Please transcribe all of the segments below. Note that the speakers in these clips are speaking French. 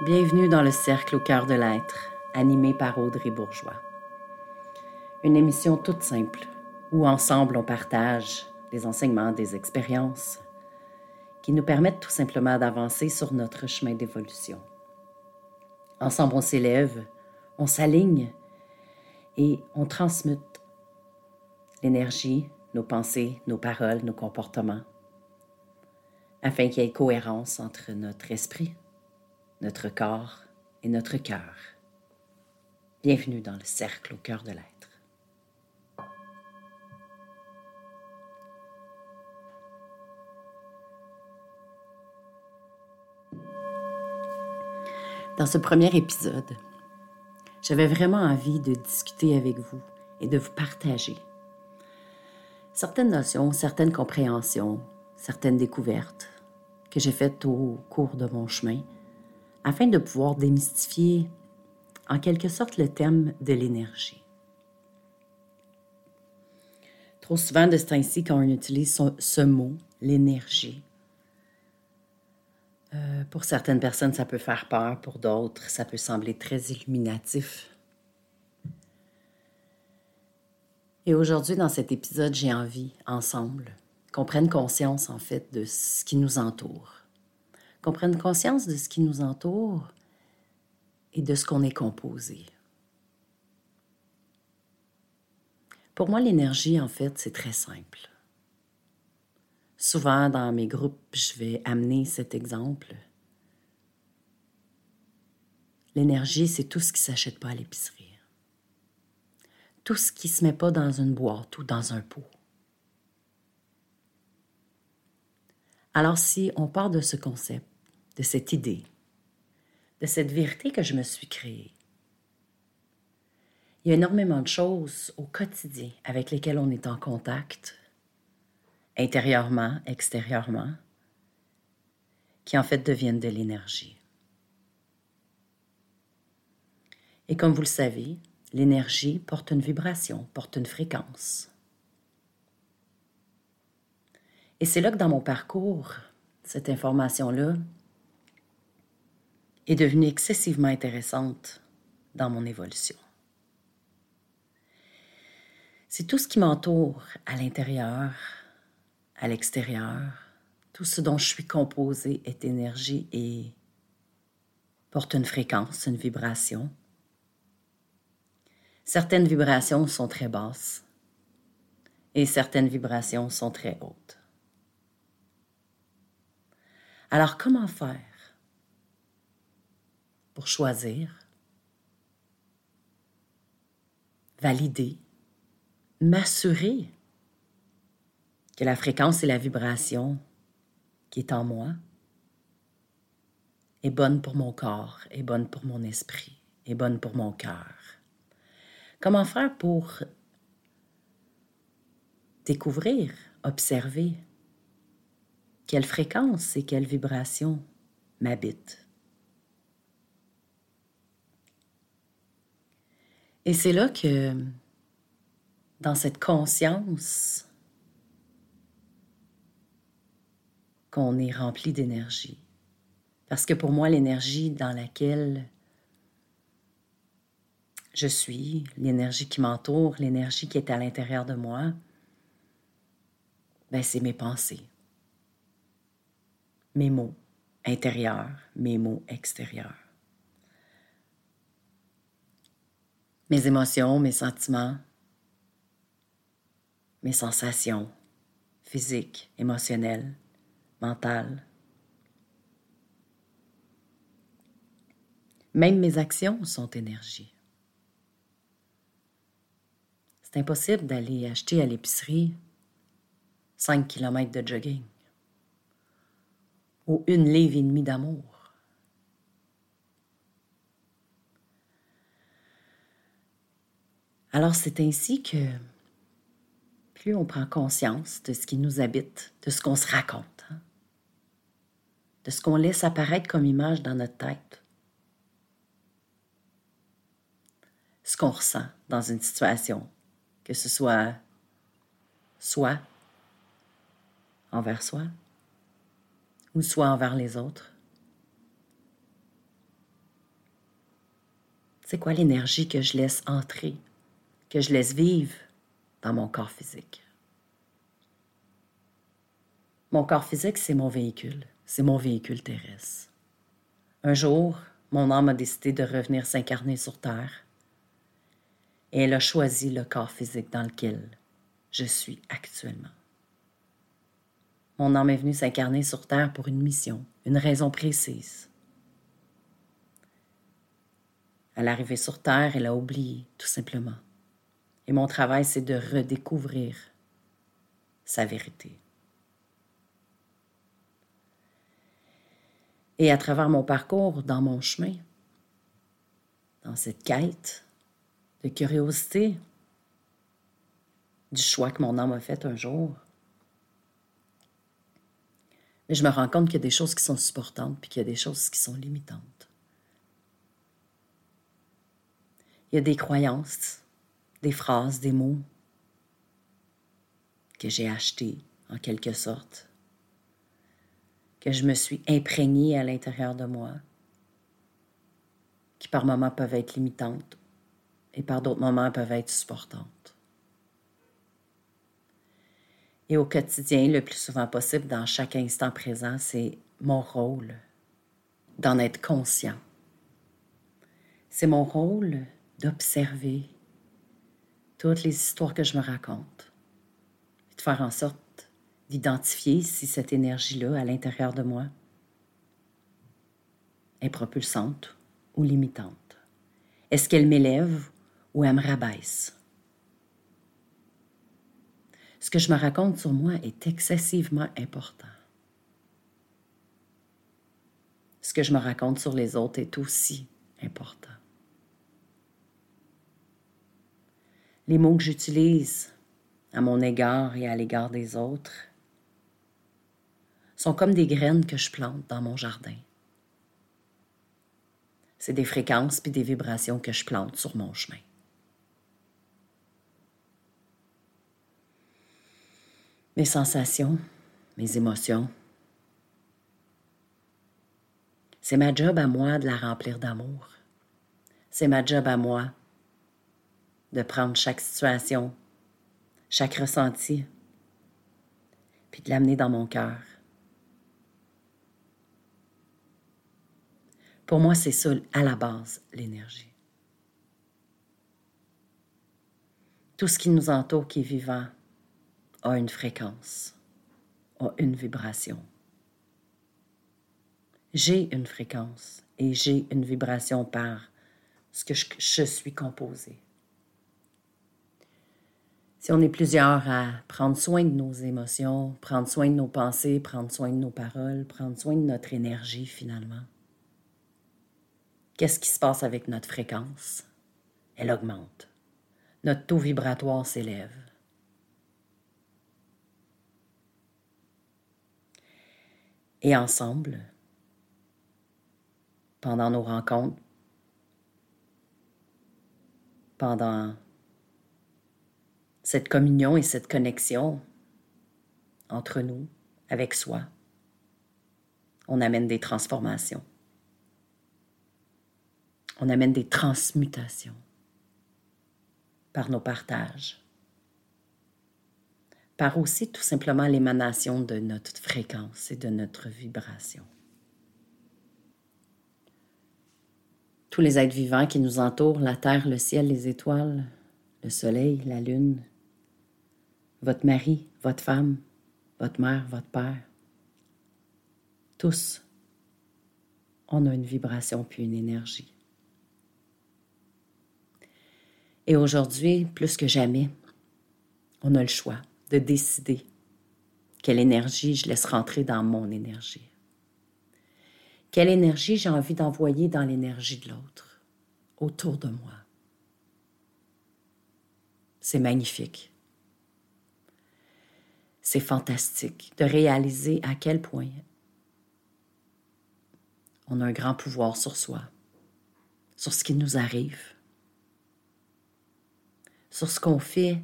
Bienvenue dans le Cercle au cœur de l'être, animé par Audrey Bourgeois. Une émission toute simple, où ensemble on partage des enseignements, des expériences qui nous permettent tout simplement d'avancer sur notre chemin d'évolution. Ensemble on s'élève, on s'aligne et on transmute l'énergie, nos pensées, nos paroles, nos comportements, afin qu'il y ait cohérence entre notre esprit, notre corps et notre cœur. Bienvenue dans le cercle au cœur de l'être. Dans ce premier épisode, j'avais vraiment envie de discuter avec vous et de vous partager certaines notions, certaines compréhensions, certaines découvertes que j'ai faites au cours de mon chemin afin de pouvoir démystifier en quelque sorte le thème de l'énergie. Trop souvent de ce temps-ci, quand on utilise ce mot, l'énergie, euh, pour certaines personnes, ça peut faire peur, pour d'autres, ça peut sembler très illuminatif. Et aujourd'hui, dans cet épisode, j'ai envie, ensemble, qu'on prenne conscience, en fait, de ce qui nous entoure. Qu'on prenne conscience de ce qui nous entoure et de ce qu'on est composé. Pour moi, l'énergie, en fait, c'est très simple. Souvent, dans mes groupes, je vais amener cet exemple. L'énergie, c'est tout ce qui ne s'achète pas à l'épicerie tout ce qui ne se met pas dans une boîte ou dans un pot. Alors si on part de ce concept, de cette idée, de cette vérité que je me suis créée, il y a énormément de choses au quotidien avec lesquelles on est en contact, intérieurement, extérieurement, qui en fait deviennent de l'énergie. Et comme vous le savez, L'énergie porte une vibration, porte une fréquence. Et c'est là que dans mon parcours, cette information-là est devenue excessivement intéressante dans mon évolution. C'est tout ce qui m'entoure à l'intérieur, à l'extérieur, tout ce dont je suis composée est énergie et porte une fréquence, une vibration. Certaines vibrations sont très basses et certaines vibrations sont très hautes. Alors comment faire pour choisir, valider, m'assurer que la fréquence et la vibration qui est en moi est bonne pour mon corps, est bonne pour mon esprit, est bonne pour mon cœur. Comment faire pour découvrir, observer quelle fréquence et quelle vibration m'habitent? Et c'est là que, dans cette conscience, qu'on est rempli d'énergie. Parce que pour moi, l'énergie dans laquelle je suis, l'énergie qui m'entoure, l'énergie qui est à l'intérieur de moi, ben c'est mes pensées, mes mots intérieurs, mes mots extérieurs. Mes émotions, mes sentiments, mes sensations physiques, émotionnelles, mentales. Même mes actions sont énergie. C'est impossible d'aller acheter à l'épicerie 5 km de jogging ou une livre et demie d'amour. Alors c'est ainsi que plus on prend conscience de ce qui nous habite, de ce qu'on se raconte, hein, de ce qu'on laisse apparaître comme image dans notre tête, ce qu'on ressent dans une situation, que ce soit soi envers soi ou soit envers les autres. C'est quoi l'énergie que je laisse entrer, que je laisse vivre dans mon corps physique? Mon corps physique, c'est mon véhicule, c'est mon véhicule terrestre. Un jour, mon âme a décidé de revenir s'incarner sur Terre et elle a choisi le corps physique dans lequel je suis actuellement. Mon âme est venue s'incarner sur Terre pour une mission, une raison précise. À l'arrivée sur Terre, elle a oublié, tout simplement. Et mon travail, c'est de redécouvrir sa vérité. Et à travers mon parcours, dans mon chemin, dans cette quête de curiosité, du choix que mon âme a fait un jour, mais je me rends compte qu'il y a des choses qui sont supportantes puis qu'il y a des choses qui sont limitantes. Il y a des croyances, des phrases, des mots que j'ai achetés en quelque sorte, que je me suis imprégnée à l'intérieur de moi, qui par moments peuvent être limitantes et par d'autres moments peuvent être supportantes. Et au quotidien, le plus souvent possible, dans chaque instant présent, c'est mon rôle d'en être conscient. C'est mon rôle d'observer toutes les histoires que je me raconte, et de faire en sorte d'identifier si cette énergie-là, à l'intérieur de moi, est propulsante ou limitante. Est-ce qu'elle m'élève ou elle me rabaisse? ce que je me raconte sur moi est excessivement important. Ce que je me raconte sur les autres est aussi important. Les mots que j'utilise à mon égard et à l'égard des autres sont comme des graines que je plante dans mon jardin. C'est des fréquences puis des vibrations que je plante sur mon chemin. mes sensations, mes émotions. C'est ma job à moi de la remplir d'amour. C'est ma job à moi de prendre chaque situation, chaque ressenti, puis de l'amener dans mon cœur. Pour moi, c'est ça à la base, l'énergie. Tout ce qui nous entoure qui est vivant, a une fréquence, a une vibration. J'ai une fréquence et j'ai une vibration par ce que je, suis composé. Si on est plusieurs à prendre soin de nos émotions, prendre soin de nos pensées, prendre soin de nos paroles, prendre soin de notre énergie finalement, qu'est-ce qui se passe avec notre fréquence? Elle augmente. Notre taux vibratoire s'élève. et ensemble, pendant nos rencontres, pendant cette communion et cette connexion entre nous, avec soi, on amène des transformations. On amène des transmutations par nos partages par aussi tout simplement l'émanation de notre fréquence et de notre vibration. Tous les êtres vivants qui nous entourent, la terre, le ciel, les étoiles, le soleil, la lune, votre mari, votre femme, votre mère, votre père, tous, on a une vibration puis une énergie. Et aujourd'hui, plus que jamais, on a le choix de décider quelle énergie je laisse rentrer dans mon énergie. Quelle énergie j'ai envie d'envoyer dans l'énergie de l'autre, autour de moi. C'est magnifique. C'est fantastique de réaliser à quel point on a un grand pouvoir sur soi, sur ce qui nous arrive, sur ce qu'on fait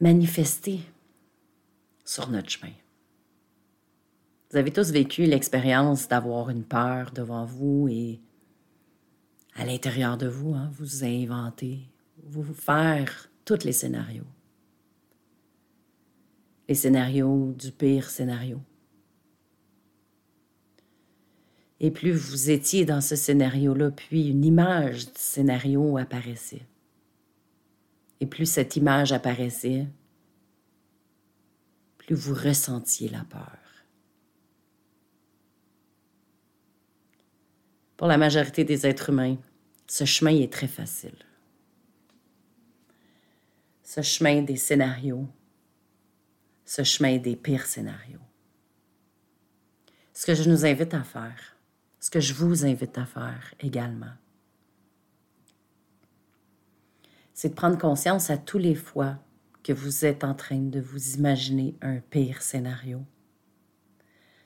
manifester sur notre chemin. Vous avez tous vécu l'expérience d'avoir une peur devant vous et à l'intérieur de vous, hein, vous inventez, vous faire tous les scénarios. Les scénarios du pire scénario. Et plus vous étiez dans ce scénario-là, puis une image du scénario apparaissait. Et plus cette image apparaissait, plus vous ressentiez la peur. Pour la majorité des êtres humains, ce chemin est très facile. Ce chemin des scénarios, ce chemin des pires scénarios. Ce que je nous invite à faire, ce que je vous invite à faire également, c'est de prendre conscience à tous les fois que vous êtes en train de vous imaginer un pire scénario,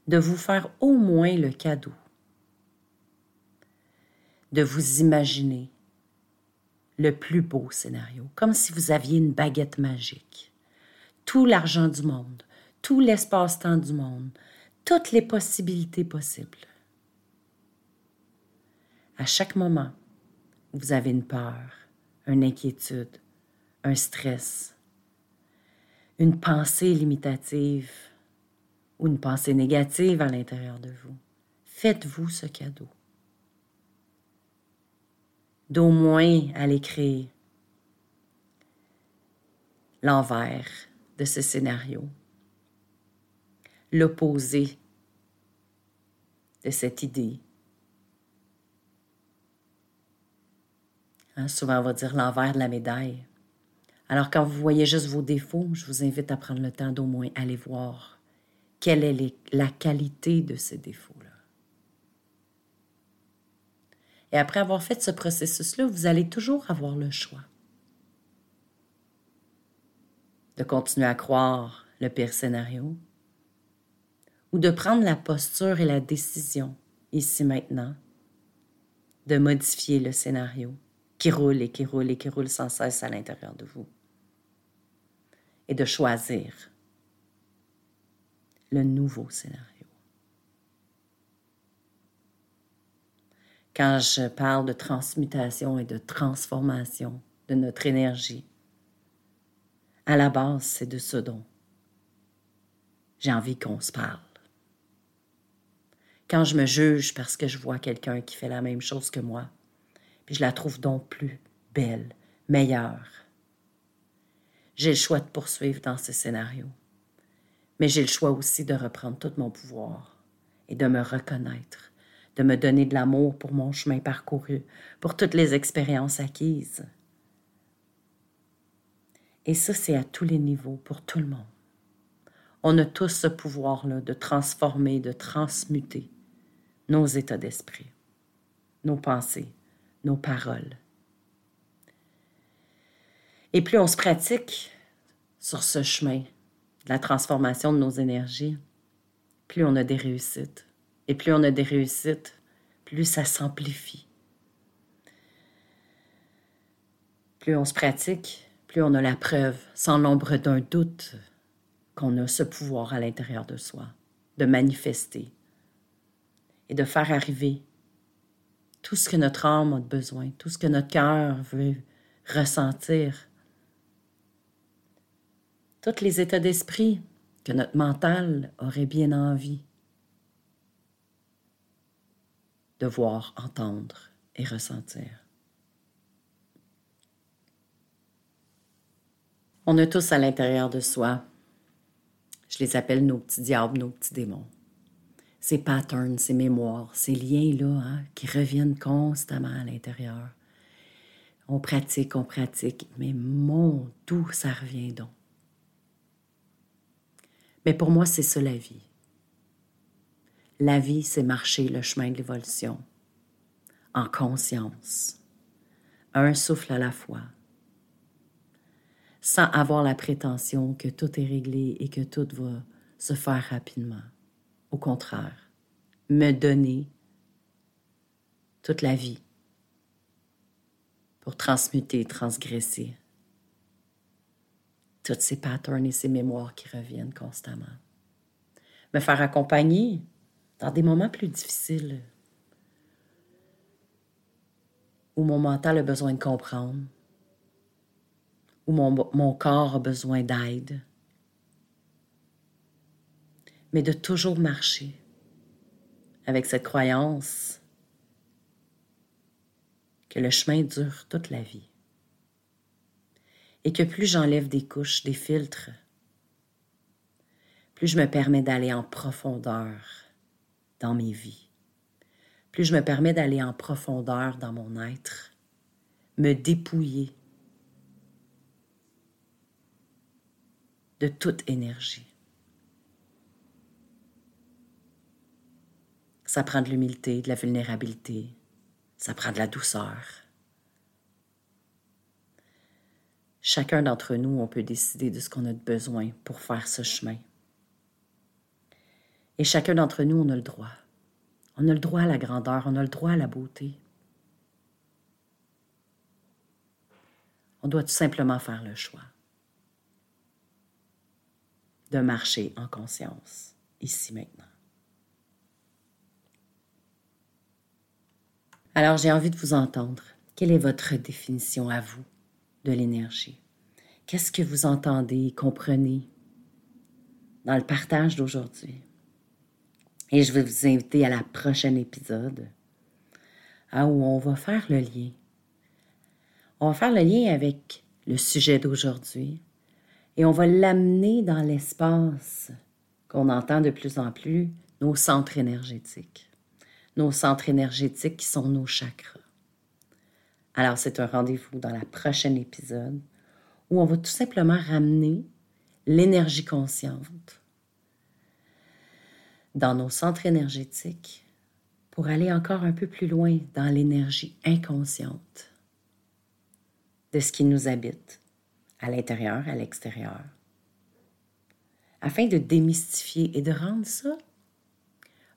de vous faire au moins le cadeau, de vous imaginer le plus beau scénario, comme si vous aviez une baguette magique, tout l'argent du monde, tout l'espace-temps du monde, toutes les possibilités possibles à chaque moment, vous avez une peur, une inquiétude, un stress, une pensée limitative ou une pensée négative à l'intérieur de vous. Faites-vous ce cadeau. D'au moins aller créer l'envers de ce scénario, l'opposé de cette idée Hein, souvent, on va dire l'envers de la médaille. Alors, quand vous voyez juste vos défauts, je vous invite à prendre le temps d'au moins aller voir quelle est la qualité de ces défauts-là. Et après avoir fait ce processus-là, vous allez toujours avoir le choix de continuer à croire le pire scénario ou de prendre la posture et la décision, ici maintenant, de modifier le scénario qui roule et qui roule et qui roule sans cesse à l'intérieur de vous. Et de choisir le nouveau scénario. Quand je parle de transmutation et de transformation de notre énergie, à la base, c'est de ce dont j'ai envie qu'on se parle. Quand je me juge parce que je vois quelqu'un qui fait la même chose que moi, puis je la trouve donc plus belle, meilleure. J'ai le choix de poursuivre dans ce scénario, mais j'ai le choix aussi de reprendre tout mon pouvoir et de me reconnaître, de me donner de l'amour pour mon chemin parcouru, pour toutes les expériences acquises. Et ça, c'est à tous les niveaux, pour tout le monde. On a tous ce pouvoir-là de transformer, de transmuter nos états d'esprit, nos pensées, nos paroles. Et plus on se pratique sur ce chemin de la transformation de nos énergies, plus on a des réussites. Et plus on a des réussites, plus ça s'amplifie. Plus on se pratique, plus on a la preuve, sans l'ombre d'un doute, qu'on a ce pouvoir à l'intérieur de soi, de manifester et de faire arriver tout ce que notre âme a besoin, tout ce que notre cœur veut ressentir, tous les états d'esprit que notre mental aurait bien envie de voir, entendre et ressentir. On a tous à l'intérieur de soi, je les appelle nos petits diables, nos petits démons ces patterns, ces mémoires, ces liens-là hein, qui reviennent constamment à l'intérieur. On pratique, on pratique, mais mon, d'où ça revient donc? Mais pour moi, c'est ça la vie. La vie, c'est marcher le chemin de l'évolution, en conscience, un souffle à la fois, sans avoir la prétention que tout est réglé et que tout va se faire rapidement. Au contraire, me donner toute la vie pour transmuter, transgresser toutes ces patterns et ces mémoires qui reviennent constamment. Me faire accompagner dans des moments plus difficiles. où mon mental a besoin de comprendre, où mon, corps a besoin d'aide, mais de toujours marcher avec cette croyance que le chemin dure toute la vie. Et que plus j'enlève des couches, des filtres, plus je me permets d'aller en profondeur dans mes vies, plus je me permets d'aller en profondeur dans mon être, me dépouiller de toute énergie. Ça prend de l'humilité, de la vulnérabilité, ça prend de la douceur. Chacun d'entre nous, on peut décider de ce qu'on a besoin pour faire ce chemin. Et chacun d'entre nous, on a le droit. On a le droit à la grandeur, on a le droit à la beauté. On doit tout simplement faire le choix de marcher en conscience, ici maintenant. Alors j'ai envie de vous entendre. Quelle est votre définition à vous de l'énergie? Qu'est-ce que vous entendez, comprenez dans le partage d'aujourd'hui? Et je vais vous inviter à la prochaine épisode où on va faire le lien. On va faire le lien avec le sujet d'aujourd'hui et on va l'amener dans l'espace qu'on entend de plus en plus, nos centres énergétiques nos centres énergétiques qui sont nos chakras. Alors, c'est un rendez-vous dans la prochaine épisode où on va tout simplement ramener l'énergie consciente dans nos centres énergétiques pour aller encore un peu plus loin dans l'énergie inconsciente de ce qui nous habite, à l'intérieur, à l'extérieur, afin de démystifier et de rendre ça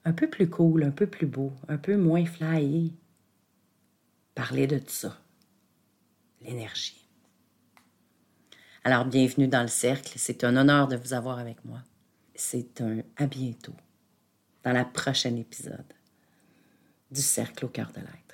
un peu plus cool, un peu plus beau, un peu moins flyé. Parler de ça, l'énergie. Alors, bienvenue dans le cercle. C'est un honneur de vous avoir avec moi. C'est un à bientôt dans la prochaine épisode du cercle au cœur de l'être.